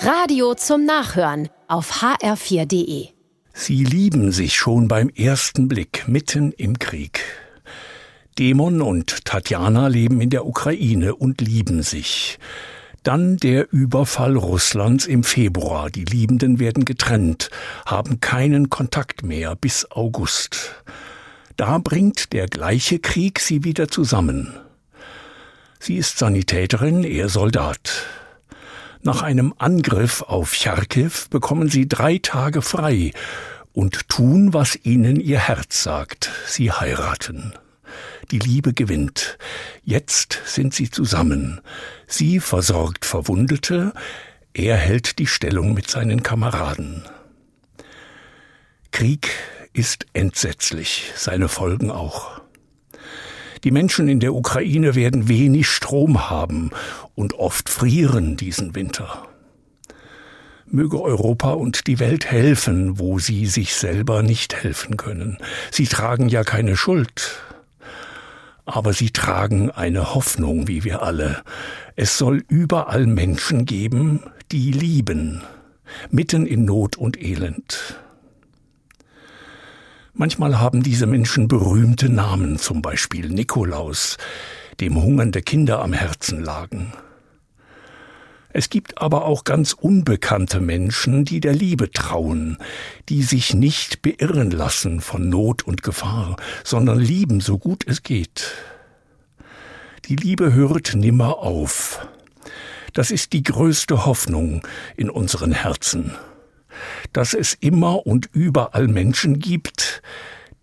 Radio zum Nachhören auf hr4.de. Sie lieben sich schon beim ersten Blick mitten im Krieg. Demon und Tatjana leben in der Ukraine und lieben sich. Dann der Überfall Russlands im Februar. Die Liebenden werden getrennt, haben keinen Kontakt mehr bis August. Da bringt der gleiche Krieg sie wieder zusammen. Sie ist Sanitäterin, er Soldat. Nach einem Angriff auf Charkiw bekommen sie drei Tage frei und tun, was ihnen ihr Herz sagt. Sie heiraten. Die Liebe gewinnt. Jetzt sind sie zusammen. Sie versorgt Verwundete, er hält die Stellung mit seinen Kameraden. Krieg ist entsetzlich, seine Folgen auch. Die Menschen in der Ukraine werden wenig Strom haben und oft frieren diesen Winter. Möge Europa und die Welt helfen, wo sie sich selber nicht helfen können. Sie tragen ja keine Schuld. Aber sie tragen eine Hoffnung, wie wir alle. Es soll überall Menschen geben, die lieben, mitten in Not und Elend. Manchmal haben diese Menschen berühmte Namen, zum Beispiel Nikolaus, dem hungernde Kinder am Herzen lagen. Es gibt aber auch ganz unbekannte Menschen, die der Liebe trauen, die sich nicht beirren lassen von Not und Gefahr, sondern lieben so gut es geht. Die Liebe hört nimmer auf. Das ist die größte Hoffnung in unseren Herzen dass es immer und überall Menschen gibt,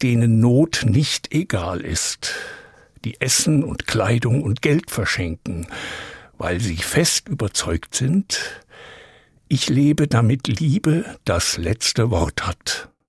denen Not nicht egal ist, die Essen und Kleidung und Geld verschenken, weil sie fest überzeugt sind, ich lebe damit Liebe das letzte Wort hat.